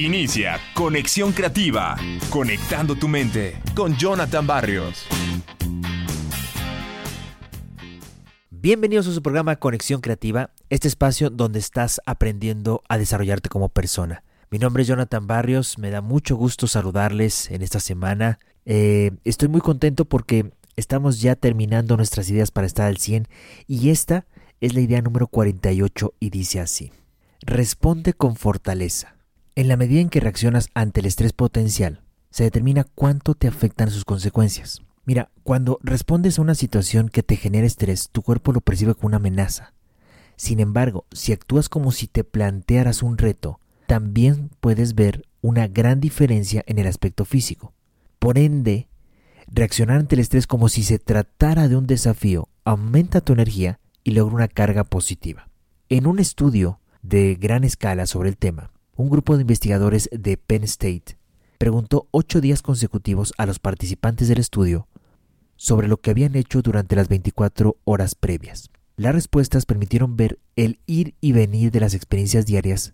Inicia Conexión Creativa, conectando tu mente con Jonathan Barrios. Bienvenidos a su programa Conexión Creativa, este espacio donde estás aprendiendo a desarrollarte como persona. Mi nombre es Jonathan Barrios, me da mucho gusto saludarles en esta semana. Eh, estoy muy contento porque estamos ya terminando nuestras ideas para estar al 100 y esta es la idea número 48 y dice así. Responde con fortaleza. En la medida en que reaccionas ante el estrés potencial, se determina cuánto te afectan sus consecuencias. Mira, cuando respondes a una situación que te genera estrés, tu cuerpo lo percibe como una amenaza. Sin embargo, si actúas como si te plantearas un reto, también puedes ver una gran diferencia en el aspecto físico. Por ende, reaccionar ante el estrés como si se tratara de un desafío aumenta tu energía y logra una carga positiva. En un estudio de gran escala sobre el tema, un grupo de investigadores de Penn State preguntó ocho días consecutivos a los participantes del estudio sobre lo que habían hecho durante las 24 horas previas. Las respuestas permitieron ver el ir y venir de las experiencias diarias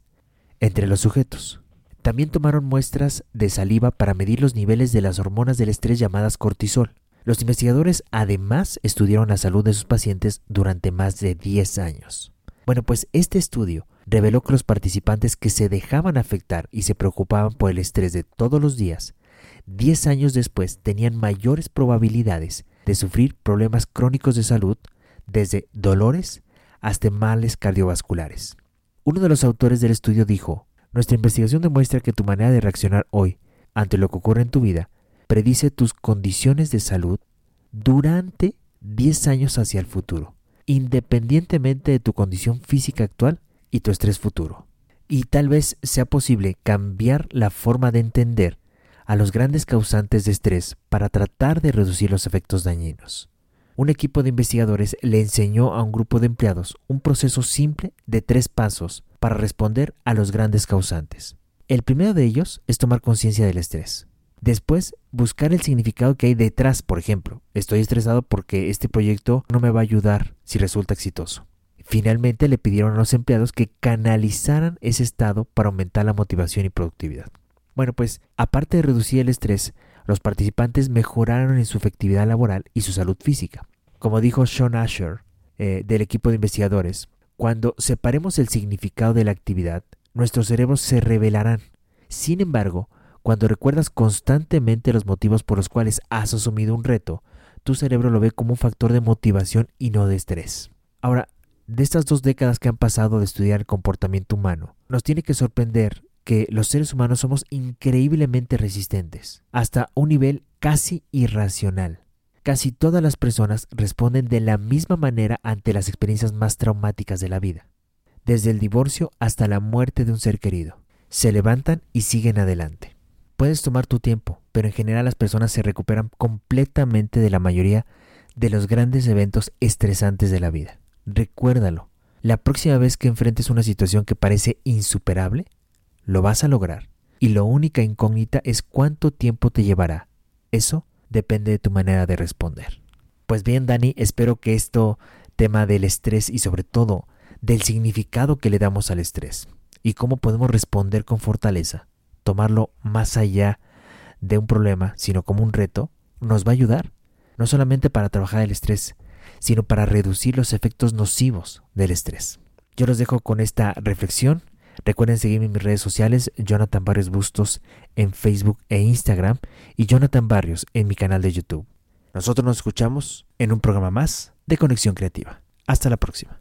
entre los sujetos. También tomaron muestras de saliva para medir los niveles de las hormonas del estrés llamadas cortisol. Los investigadores además estudiaron la salud de sus pacientes durante más de 10 años. Bueno, pues este estudio reveló que los participantes que se dejaban afectar y se preocupaban por el estrés de todos los días, 10 años después tenían mayores probabilidades de sufrir problemas crónicos de salud, desde dolores hasta males cardiovasculares. Uno de los autores del estudio dijo, nuestra investigación demuestra que tu manera de reaccionar hoy ante lo que ocurre en tu vida predice tus condiciones de salud durante 10 años hacia el futuro, independientemente de tu condición física actual y tu estrés futuro. Y tal vez sea posible cambiar la forma de entender a los grandes causantes de estrés para tratar de reducir los efectos dañinos. Un equipo de investigadores le enseñó a un grupo de empleados un proceso simple de tres pasos para responder a los grandes causantes. El primero de ellos es tomar conciencia del estrés. Después, buscar el significado que hay detrás, por ejemplo, estoy estresado porque este proyecto no me va a ayudar si resulta exitoso. Finalmente le pidieron a los empleados que canalizaran ese estado para aumentar la motivación y productividad. Bueno, pues aparte de reducir el estrés, los participantes mejoraron en su efectividad laboral y su salud física. Como dijo Sean Asher eh, del equipo de investigadores, cuando separemos el significado de la actividad, nuestros cerebros se revelarán. Sin embargo, cuando recuerdas constantemente los motivos por los cuales has asumido un reto, tu cerebro lo ve como un factor de motivación y no de estrés. Ahora, de estas dos décadas que han pasado de estudiar el comportamiento humano, nos tiene que sorprender que los seres humanos somos increíblemente resistentes, hasta un nivel casi irracional. Casi todas las personas responden de la misma manera ante las experiencias más traumáticas de la vida, desde el divorcio hasta la muerte de un ser querido. Se levantan y siguen adelante. Puedes tomar tu tiempo, pero en general las personas se recuperan completamente de la mayoría de los grandes eventos estresantes de la vida. Recuérdalo, la próxima vez que enfrentes una situación que parece insuperable, lo vas a lograr. Y la única incógnita es cuánto tiempo te llevará. Eso depende de tu manera de responder. Pues bien, Dani, espero que esto tema del estrés y sobre todo del significado que le damos al estrés y cómo podemos responder con fortaleza, tomarlo más allá de un problema, sino como un reto, nos va a ayudar, no solamente para trabajar el estrés, sino para reducir los efectos nocivos del estrés. Yo los dejo con esta reflexión. Recuerden seguirme en mis redes sociales, Jonathan Barrios Bustos en Facebook e Instagram y Jonathan Barrios en mi canal de YouTube. Nosotros nos escuchamos en un programa más de Conexión Creativa. Hasta la próxima.